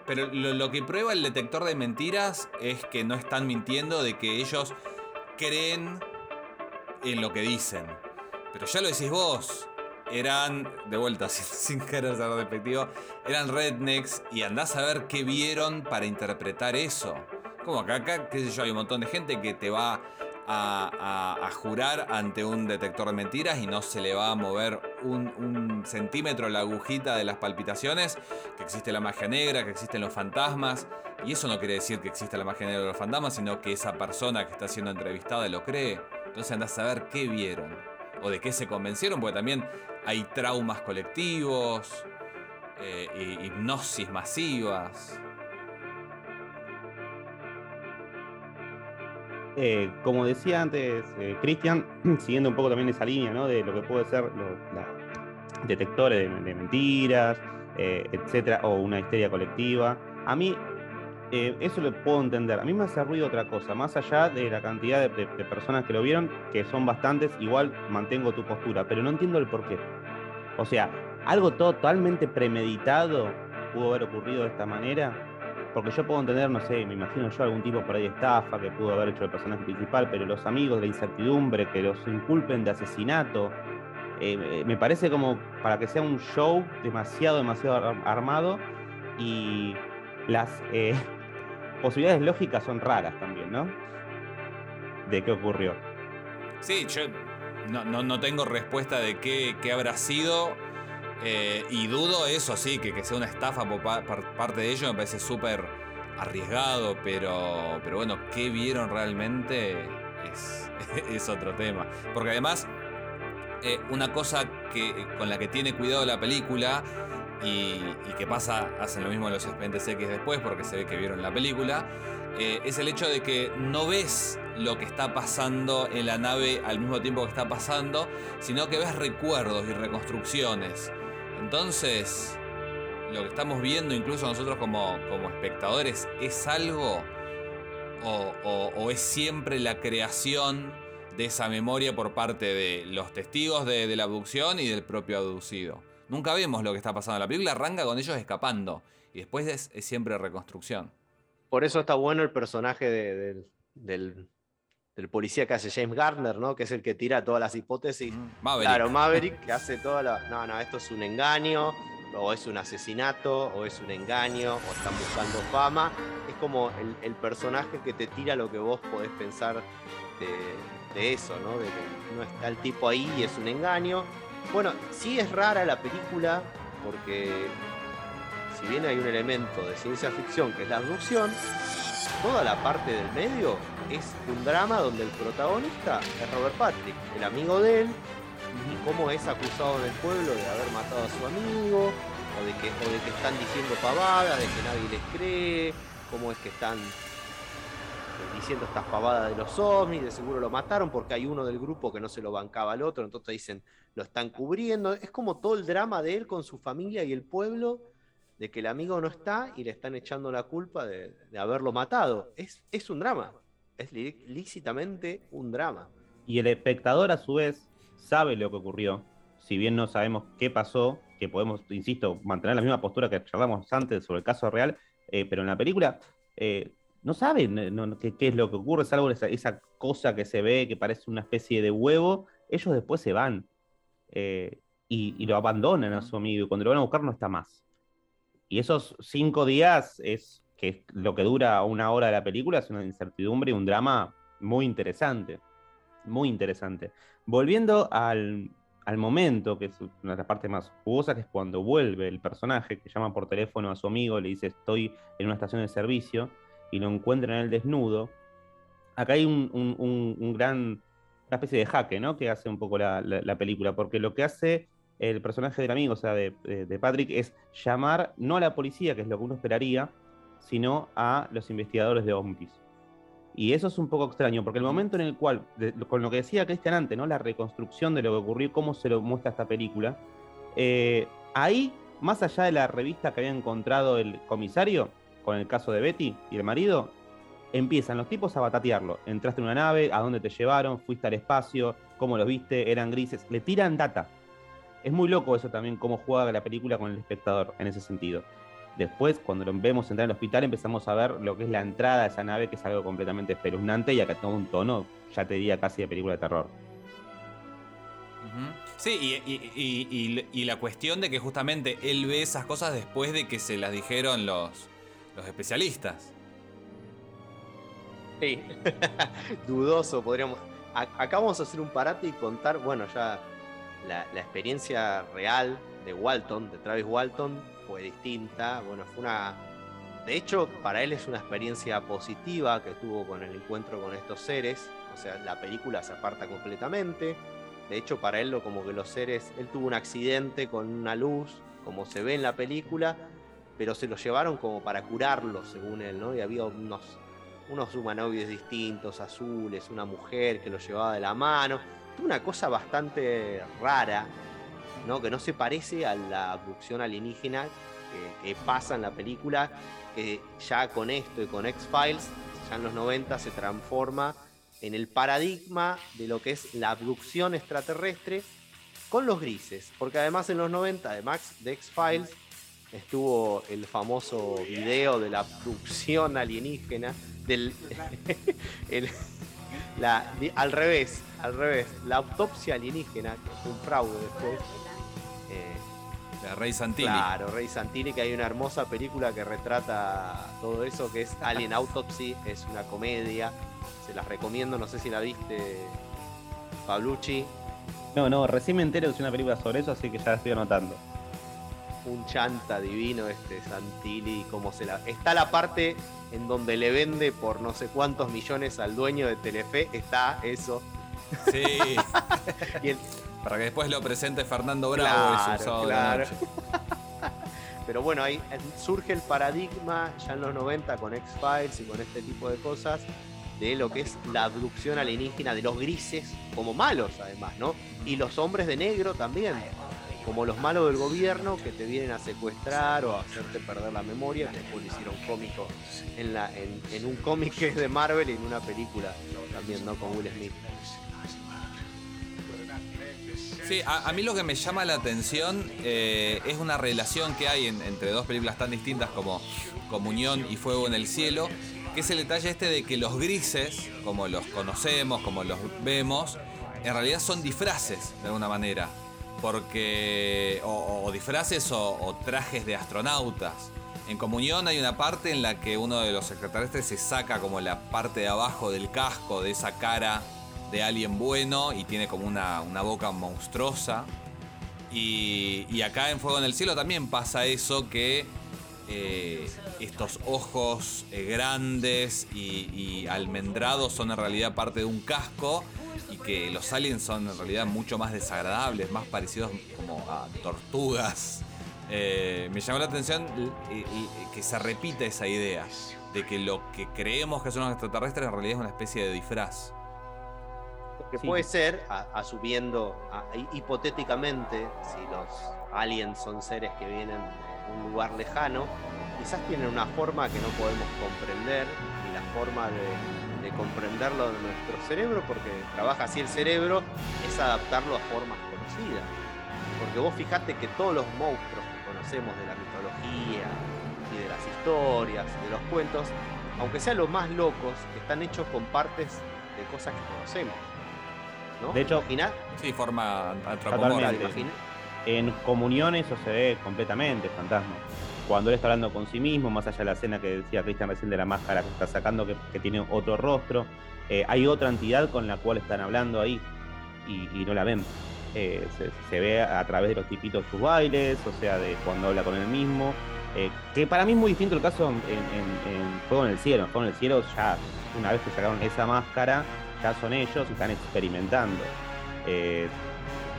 pero lo, que prueba el detector de mentiras es que no están mintiendo, de que ellos creen en lo que dicen. Pero ya lo decís vos. Eran, de vuelta, sin, querer ser despectivo, eran rednecks y andás a ver qué vieron para interpretar eso. Como acá, acá, qué sé yo, hay un montón de gente que te va a, jurar ante un detector de mentiras y no se le va a mover un, centímetro la agujita de las palpitaciones, que existe la magia negra, que existen los fantasmas. Y eso no quiere decir que exista la magia negra de los fantasmas, sino que esa persona que está siendo entrevistada lo cree. Entonces anda a saber qué vieron o de qué se convencieron, porque también hay traumas colectivos, eh, hipnosis masivas. Eh, como decía antes eh, Cristian, siguiendo un poco también esa línea de lo que puede ser los detectores de, mentiras, etcétera, o una histeria colectiva. A mí eh, eso lo puedo entender. A mí me hace ruido otra cosa, más allá de la cantidad de, personas que lo vieron, que son bastantes, igual mantengo tu postura, pero no entiendo el por qué. O sea, algo totalmente premeditado pudo haber ocurrido de esta manera, porque yo puedo entender, no sé, me imagino yo algún tipo por ahí de estafa que pudo haber hecho el personaje principal, pero los amigos, la incertidumbre, que los inculpen de asesinato, eh, eh, me parece como para que sea un show demasiado, demasiado armado y las posibilidades lógicas son raras también, ¿no? De qué ocurrió. Sí, yo no, tengo respuesta de qué, habrá sido. Eh, y dudo eso, sí, que, que sea una estafa por, parte de ellos me parece súper arriesgado, pero, pero bueno, ¿qué vieron realmente? Es, otro tema. Porque además, eh, una cosa que, con la que tiene cuidado la película y, que pasa, hacen lo mismo los expedientes X después porque se ve que vieron la película, eh, es el hecho de que no ves lo que está pasando en la nave al mismo tiempo que está pasando, sino que ves recuerdos y reconstrucciones. Entonces, lo que estamos viendo incluso nosotros como, como espectadores es algo o, es siempre la creación de esa memoria por parte de los testigos de, la abducción y del propio abducido. Nunca vemos lo que está pasando. La película arranca con ellos escapando y después es, siempre reconstrucción. Por eso está bueno el personaje del, policía que hace James Gardner, ¿no? Que es el que tira todas las hipótesis. Mm, Maverick. Claro, Maverick, que hace toda la. No, no, esto es un engaño, o es un asesinato, o es un engaño, o están buscando fama. Es como el, personaje que te tira lo que vos podés pensar de, eso, ¿no? De que no está el tipo ahí y es un engaño. Bueno, sí es rara la película, porque si bien hay un elemento de ciencia ficción que es la abducción, toda la parte del medio es un drama donde el protagonista es Robert Patrick, el amigo de él, y cómo es acusado en el pueblo de haber matado a su amigo, o de que, o de que están diciendo pavadas, de que nadie les cree, cómo es que están eh, diciendo estas pavadas de los ovnis, de seguro lo mataron porque hay uno del grupo que no se lo bancaba al otro, entonces dicen, lo están cubriendo. Es como todo el drama de él con su familia y el pueblo, de que el amigo no está y le están echando la culpa de, haberlo matado. Es, es un drama, es lícitamente un drama. Y el espectador a su vez sabe lo que ocurrió, si bien no sabemos qué pasó, que podemos, insisto, mantener la misma postura que charlamos antes sobre el caso real, eh, pero en la película eh, no saben qué, es lo que ocurre, salvo esa, esa cosa que se ve que parece una especie de huevo, ellos después se van eh, y, lo abandonan a su amigo y cuando lo van a buscar no está más. Y esos cinco días es que lo que dura una hora de la película, es una incertidumbre y un drama muy interesante, muy interesante. Volviendo al, al momento, que es una de las partes más jugosas, que es cuando vuelve el personaje, que llama por teléfono a su amigo, le dice estoy en una estación de servicio, y lo encuentran en el desnudo. Acá hay un, gran, una especie de jaque, ¿no? Que hace un poco la, película, porque lo que hace el personaje del amigo, o sea, de, de, Patrick, es llamar no a la policía, que es lo que uno esperaría, sino a los investigadores de ovnis. Y eso es un poco extraño, porque el momento en el cual, con lo que decía Cristian antes, ¿no? la reconstrucción de lo que ocurrió, cómo se lo muestra esta película, eh, ahí, más allá de la revista que había encontrado el comisario, con el caso de Betty y el marido, empiezan los tipos a batatearlo. Entraste en una nave, a dónde te llevaron, fuiste al espacio, cómo los viste, eran grises, le tiran data. Es muy loco eso también, cómo juega la película con el espectador en ese sentido. Después, cuando lo vemos entrar en el hospital, empezamos a ver lo que es la entrada a esa nave, que es algo completamente espeluznante y acá tengo un tono, ya te diría, casi de película de terror. Sí, y, la cuestión de que justamente él ve esas cosas después de que se las dijeron los, los especialistas. Sí, dudoso, podríamos. Acá vamos a hacer un parate y contar, bueno, ya la, experiencia real de Walton, de Travis Walton, fue distinta. Bueno, fue una. De hecho, para él es una experiencia positiva que tuvo con el encuentro con estos seres. O sea, la película se aparta completamente. De hecho, para él, lo, como que los seres. Él tuvo un accidente con una luz, como se ve en la película, pero se lo llevaron como para curarlo, según él, ¿no? Y había unos, unos humanoides distintos, azules, una mujer que lo llevaba de la mano. Una cosa bastante rara ¿no? que no se parece a la abducción alienígena que, pasa en la película, que ya con esto y con X-Files, ya en los 90 se transforma en el paradigma de lo que es la abducción extraterrestre con los grises, porque además en los 90 de Max de X-Files estuvo el famoso video de la abducción alienígena del al revés, al revés, la autopsia alienígena, que fue un fraude después, de Rey Santini. Claro, Rey Santini, que hay una hermosa película que retrata todo eso, que es Alien Autopsy, es una comedia. Se las recomiendo, no sé si la viste, Pablucci. No, no, recién me entero de una película sobre eso, así que ya la estoy anotando. Un chanta divino este Santini, como se la. Está la parte en donde le vende por no sé cuántos millones al dueño de Telefe, está eso. Sí. y el, para que después lo presente Fernando Bravo claro, claro. Pero bueno, ahí surge el paradigma ya en los 90 con X-Files y con este tipo de cosas de lo que es la abducción alienígena de los grises como malos además, ¿no? Y los hombres de negro también, como los malos del gobierno que te vienen a secuestrar o a hacerte perder la memoria, que después lo hicieron cómico en, la, en, un cómic de Marvel y en una película también, ¿no? Con Will Smith. Sí, a, mí lo que me llama la atención eh, es una relación que hay entre dos películas tan distintas como Comunión y Fuego en el Cielo, que es el detalle este de que los grises, como los conocemos, como los vemos, en realidad son disfraces de alguna manera. Porque. o, disfraces o, trajes de astronautas. En comunión hay una parte en la que uno de los extraterrestres se saca como la parte de abajo del casco de esa cara de alguien bueno y tiene como una, boca monstruosa. Y, y, acá en Fuego en el Cielo también pasa eso que eh, estos ojos eh, grandes y, almendrados son en realidad parte de un casco y que los aliens son en realidad mucho más desagradables, más parecidos como a tortugas. Eh, me llamó la atención que se repita esa idea de que lo que creemos que son los extraterrestres en realidad es una especie de disfraz. Que puede ser, asumiendo hipotéticamente, si los aliens son seres que vienen un lugar lejano, quizás tienen una forma que no podemos comprender, y la forma de, comprenderlo de nuestro cerebro, porque trabaja así el cerebro, es adaptarlo a formas conocidas. Porque vos fijate que todos los monstruos que conocemos de la mitología y de las historias, de los cuentos, aunque sean los más locos, están hechos con partes de cosas que conocemos. De hecho, Sí, forma antropomórfica en comunión eso se ve completamente, fantasma. Cuando él está hablando con sí mismo, más allá de la escena que decía Cristian recién de la máscara que está sacando, que, tiene otro rostro, eh, hay otra entidad con la cual están hablando ahí y, no la ven. Eh, se, ve a través de los tipitos sus bailes, o sea, de cuando habla con él mismo. Eh, que para mí es muy distinto el caso en, Fuego en el Cielo. Fuego en el Cielo ya, una vez que sacaron esa máscara, ya son ellos y están experimentando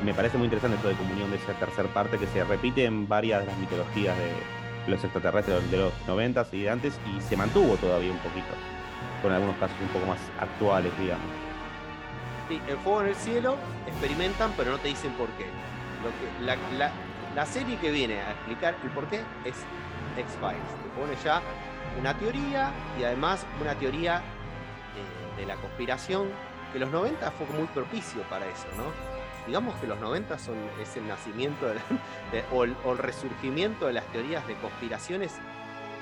me parece muy interesante esto de comunión de esa tercera parte que se repite en varias de las mitologías de los extraterrestres de los 90 y de antes y se mantuvo todavía un poquito, con algunos casos un poco más actuales, digamos. Sí, en Fuego en el Cielo experimentan, pero no te dicen por qué. Lo que, la, serie que viene a explicar el por qué es X-Files. Te pone ya una teoría y además una teoría eh, de la conspiración que los 90 fue muy propicio para eso, ¿no? Digamos que los 90 son, es el nacimiento o, el, resurgimiento de las teorías de conspiraciones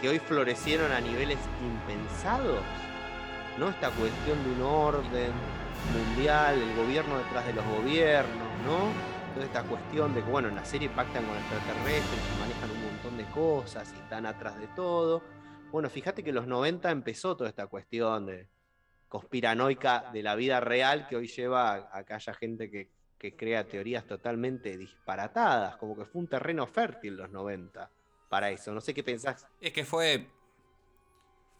que hoy florecieron a niveles impensados. ¿no? Esta cuestión de un orden mundial, el gobierno detrás de los gobiernos, ¿no? Toda esta cuestión de que, bueno, en la serie pactan con extraterrestres y manejan un montón de cosas y están atrás de todo. Bueno, fíjate que en los 90 empezó toda esta cuestión de conspiranoica de la vida real que hoy lleva a que haya gente que que crea teorías totalmente disparatadas, como que fue un terreno fértil los 90 para eso. No sé qué pensás. Es que fue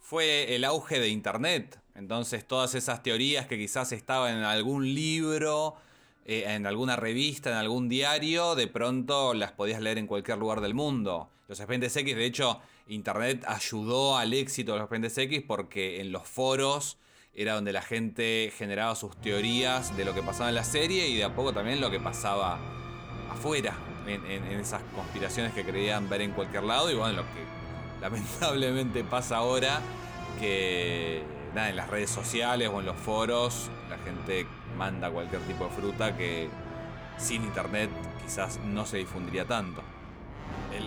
fue el auge de internet. Entonces todas esas teorías que quizás estaban en algún libro, eh, en alguna revista, en algún diario, de pronto las podías leer en cualquier lugar del mundo. Los expedientes X, de hecho, internet ayudó al éxito de los expedientes X porque en los foros era donde la gente generaba sus teorías de lo que pasaba en la serie y de a poco también lo que pasaba afuera, en, esas conspiraciones que creían ver en cualquier lado y bueno, lo que lamentablemente pasa ahora, que nada, en las redes sociales o en los foros la gente manda cualquier tipo de fruta que sin internet quizás no se difundiría tanto.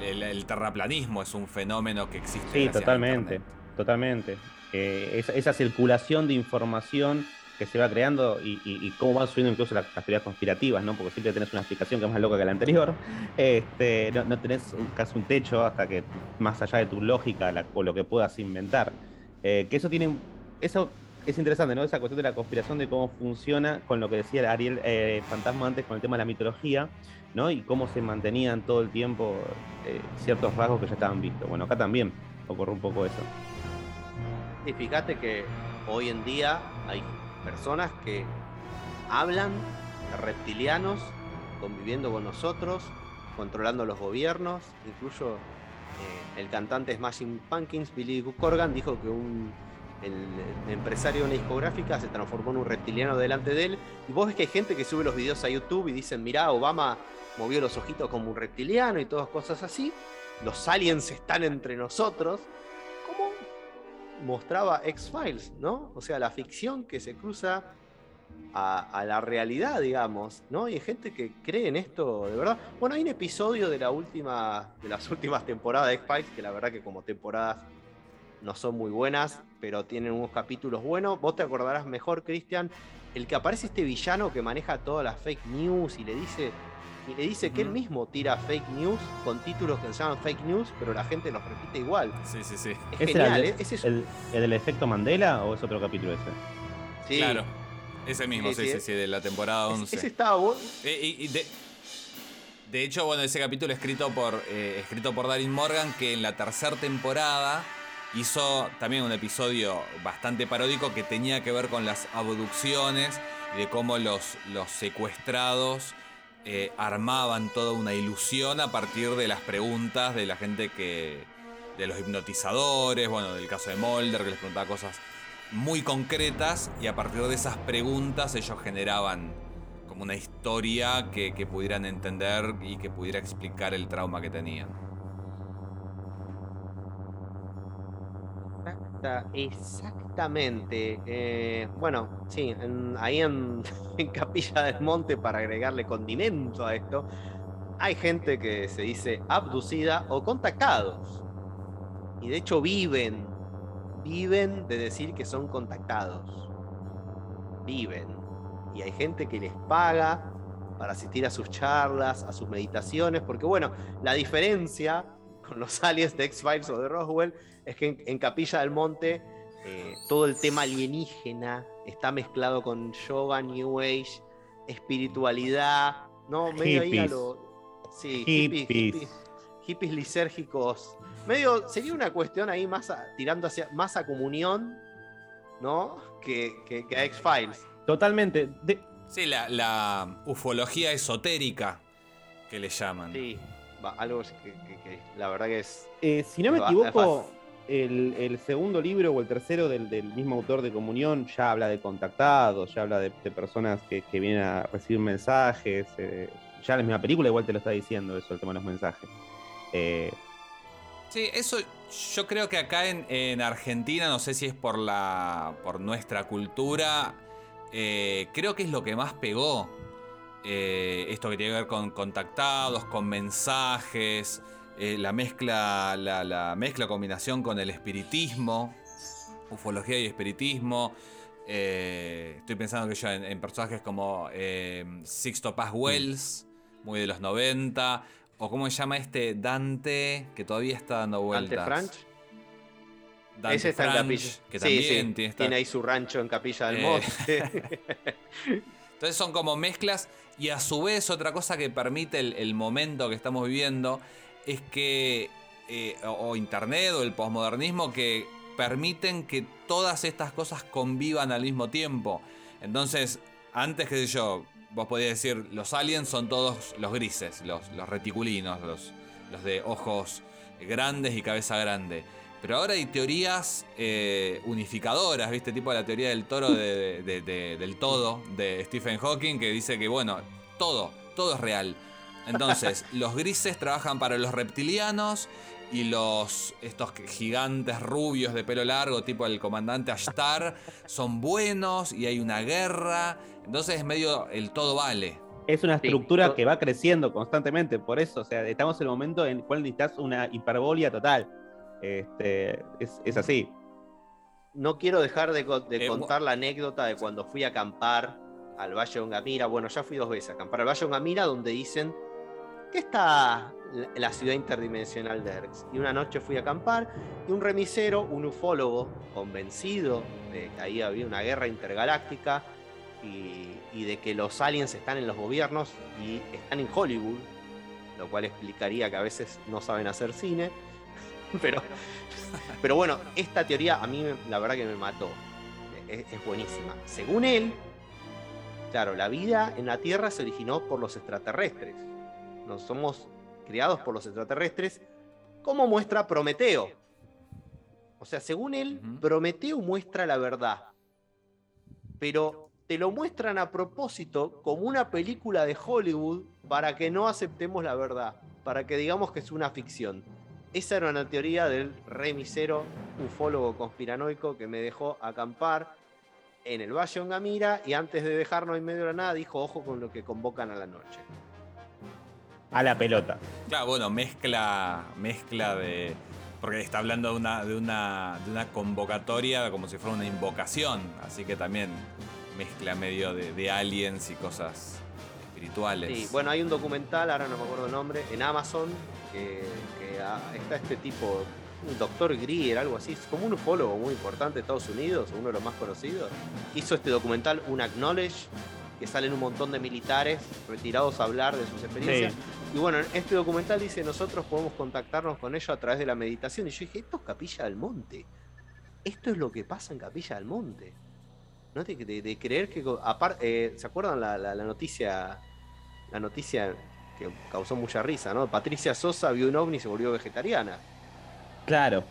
El, terraplanismo es un fenómeno que existe. Sí, totalmente, totalmente. Eh, esa, circulación de información que se va creando y, cómo van subiendo incluso las, teorías conspirativas, ¿no? Porque siempre tenés una explicación que es más loca que la anterior. Este, no, tenés casi un techo hasta que, más allá de tu lógica o lo que puedas inventar. Eh, que eso tiene. Eso es interesante, ¿no? Esa cuestión de la conspiración de cómo funciona con lo que decía Ariel eh, Fantasma antes con el tema de la mitología, ¿no? Y cómo se mantenían todo el tiempo ciertos rasgos que ya estaban vistos. Bueno, acá también ocurre un poco eso. Y fíjate que hoy en día hay personas que hablan de reptilianos conviviendo con nosotros, controlando los gobiernos, incluso eh, el cantante Smashing Pumpkins, Billy Corgan, dijo que un, el, empresario de una discográfica se transformó en un reptiliano delante de él. Y vos ves que hay gente que sube los videos a YouTube y dicen, mirá, Obama movió los ojitos como un reptiliano y todas cosas así. Los aliens están entre nosotros. Mostraba X-Files, ¿no? O sea, la ficción que se cruza a, a la realidad, digamos, ¿no? Y hay gente que cree en esto de verdad. Bueno, hay un episodio de la última, de las últimas temporadas de X-Files, que la verdad que como temporadas no son muy buenas, pero tienen unos capítulos buenos. Vos te acordarás mejor, Cristian, el que aparece este villano que maneja todas las fake news y le dice, y le dice que él mismo tira fake news con títulos que se llaman fake news, pero la gente los repite igual. Sí, sí, sí. Es ¿Ese genial, el, ¿eh? Ese es- el- el del efecto Mandela o es otro capítulo ese? sí, Claro. Ese mismo, Sí, sí, sí, sí, de la temporada ese- 11. ese estaba bueno. Eh, y- y de, de hecho, bueno, ese capítulo escrito por, eh, escrito por Darin Morgan, que en la tercera temporada hizo también un episodio bastante paródico que tenía que ver con las abducciones y de cómo los, los secuestrados eh, armaban toda una ilusión a partir de las preguntas de la gente que. de los hipnotizadores, bueno, del caso de Mulder, que les preguntaba cosas muy concretas y a partir de esas preguntas ellos generaban como una historia que, que pudieran entender y que pudiera explicar el trauma que tenían. Exacta- exactamente. Eh, bueno, sí, ahí en, en Capilla del Monte, para agregarle condimento a esto, hay gente que se dice abducida o contactados. Y de hecho viven, viven de decir que son contactados. Viven. Y hay gente que les paga para asistir a sus charlas, a sus meditaciones, porque bueno, la diferencia con los aliens de X-Files o de Roswell es que en, en Capilla del Monte eh, todo el tema alienígena está mezclado con yoga, New Age, espiritualidad, ¿no? Medio ahí a Hippies. lo. Sí, Hippies. hippies, hippies lisérgicos. Medio, sería una cuestión ahí más a- tirando hacia más a comunión, ¿no? Que, que, que a X-Files. Totalmente. De- Sí, la, la ufología esotérica que le llaman. Sí, va, algo que, que- que la verdad que es. eh, si no me equivoco, el, segundo libro o el tercero del, mismo autor de Comunión ya habla de contactados, ya habla de, personas que, vienen a recibir mensajes. eh, ya la misma película igual te lo está diciendo eso, el tema de los mensajes. Eh, Sí, eso yo creo que acá en, en Argentina, no sé si es por la. por nuestra cultura. eh, creo que es lo que más pegó. eh, esto que tiene que ver con contactados, con mensajes. Eh, la mezcla. La, la mezcla combinación con el espiritismo. Ufología y espiritismo. eh, estoy pensando que yo en, en personajes como eh, Sixto Paz Wells, muy de los 90. O cómo se llama este Dante, que todavía está dando vueltas. Ante Franch. Dante Ese está en Capilla. que Sí, también sí, tiene, ahí su rancho en Capilla del. Monte. Entonces son como mezclas y a su vez otra cosa que permite el, el momento que estamos viviendo es que, eh, o, Internet o el posmodernismo, que permiten que todas estas cosas convivan al mismo tiempo. Entonces, antes, qué sé yo, vos podías decir, los aliens son todos los grises, los, los reticulinos, los, los de ojos grandes y cabeza grande. Pero ahora hay teorías eh, unificadoras, ¿viste? Tipo la teoría del toro de- del todo de Stephen Hawking, que dice que, bueno, todo, todo es real. Entonces, los grises trabajan para los reptilianos y los estos gigantes rubios de pelo largo, tipo el comandante Ashtar, son buenos y hay una guerra. Entonces es medio el todo vale. es una estructura que va creciendo constantemente, por eso, o sea, estamos en el momento en el cual necesitas una hiperbolia total. Este, es, es así. No quiero dejar de Eh, contar la anécdota de cuando fui a acampar al Valle de Ongamira. Bueno, ya fui dos veces a acampar al Valle de Ongamira, donde dicen que está la, ciudad interdimensional de Erx. Y una noche fui a acampar y un remisero, un ufólogo, convencido de que ahí había una guerra intergaláctica y, de que los aliens están en los gobiernos y están en Hollywood, lo cual explicaría que a veces no saben hacer cine. Pero, pero bueno, esta teoría a mí la verdad que me mató. Es buenísima. Según él, claro, la vida en la Tierra se originó por los extraterrestres. Nos somos criados por los extraterrestres como muestra Prometeo. O sea, según él. Prometeo muestra la verdad. Pero te lo muestran a propósito como una película de Hollywood para que no aceptemos la verdad, para que digamos que es una ficción. Esa era una teoría del remisero, ufólogo conspiranoico que me dejó acampar en el Valle Ongamira y antes de dejarnos en medio de la nada dijo ojo con lo que convocan a la noche. A la pelota. Claro, bueno, mezcla, mezcla de. Porque está hablando de una, de una, de una convocatoria como si fuera una invocación. Así que también mezcla medio de, de aliens y cosas espirituales. Sí, bueno, hay un documental, ahora no me acuerdo el nombre, en Amazon, que, que, está este tipo, un doctor Greer, algo así, es como un ufólogo muy importante de Estados Unidos, uno de los más conocidos. Hizo este documental, un Acknowledge, que salen un montón de militares retirados a hablar de sus experiencias. Y bueno, en este documental dice, nosotros podemos contactarnos con ellos a través de la meditación. Y yo dije, esto es Capilla del Monte. Esto es lo que pasa en Capilla del Monte. ¿No? De, de- de creer que... Aparte, ¿se acuerdan la, la- la noticia? La noticia que causó mucha risa, ¿no? Patricia Sosa vio un ovni y se volvió vegetariana. Claro.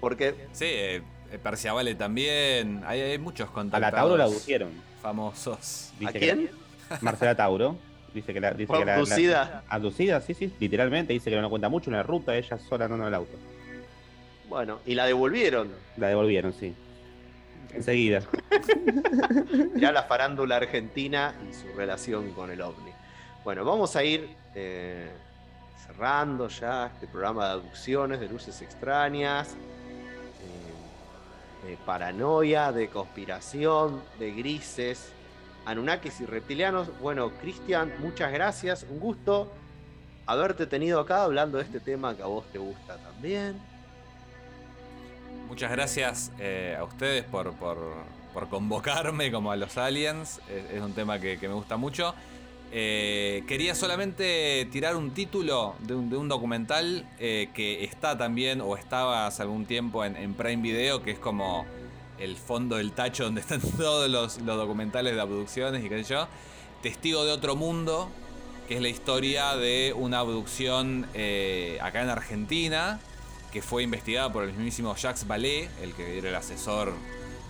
Porque Sí, eh, eh, Perciavale también. Hay, hay muchos A contactados. la Tauro la abducieron. Famosos. ¿a quién? la- Marcela Tauro. Dice que la. Dice Fue que la- la- abducida. abducida, sí, sí, literalmente. Dice que no cuenta mucho en la ruta, ella sola andando en el auto. Bueno, y la devolvieron. La devolvieron, sí. Enseguida. ya la farándula argentina y su relación con el ovni. Bueno, vamos a ir eh, cerrando ya este programa de abducciones, de luces extrañas, de paranoia, de conspiración, de grises, anunnakis y reptilianos. Bueno, Cristian, muchas gracias, un gusto haberte tenido acá hablando de este tema que a vos te gusta también. Muchas gracias eh, a ustedes por, por- por convocarme como a los aliens. Es, un tema que me gusta mucho. Eh, quería solamente tirar un título de un, documental eh, que está también o estaba hace algún tiempo en, Prime Video, que es como el fondo del tacho donde están todos los, documentales de abducciones y qué sé yo. Testigo de otro mundo, que es la historia de una abducción eh, acá en Argentina, que fue investigada por el mismísimo Jacques Vallée, el que era el asesor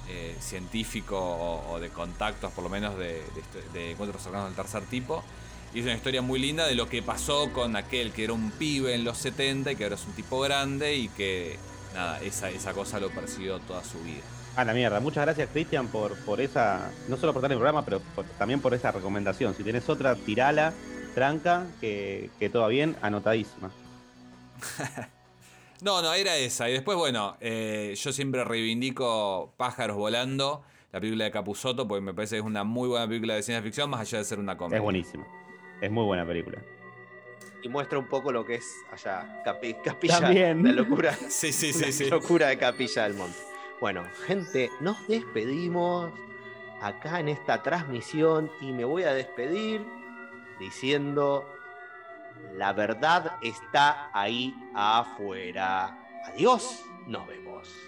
eh, científico o, o de contactos, por lo menos de, de de encuentros cercanos del tercer tipo. Y es una historia muy linda de lo que pasó con aquel que era un pibe en los 70 y que ahora es un tipo grande y que, nada, esa, esa cosa lo persiguió toda su vida. A la mierda. Muchas gracias, Cristian, por, por esa. No solo por estar en el programa, pero por- también por esa recomendación. Si tenés otra, tirala, tranca, que, que todo bien, anotadísima. No, no, era esa. Y después, bueno, eh, yo siempre reivindico Pájaros Volando, la película de Capusotto, porque me parece que es una muy buena película de ciencia ficción, más allá de ser una comedia. Es buenísima. Es muy buena película. Y muestra un poco lo que es allá, Capi- Capilla, También. la locura. Sí, sí, La sí, sí. locura de Capilla del Monte. Bueno, gente, nos despedimos acá en esta transmisión y me voy a despedir diciendo, la verdad está ahí afuera. Adiós, nos vemos.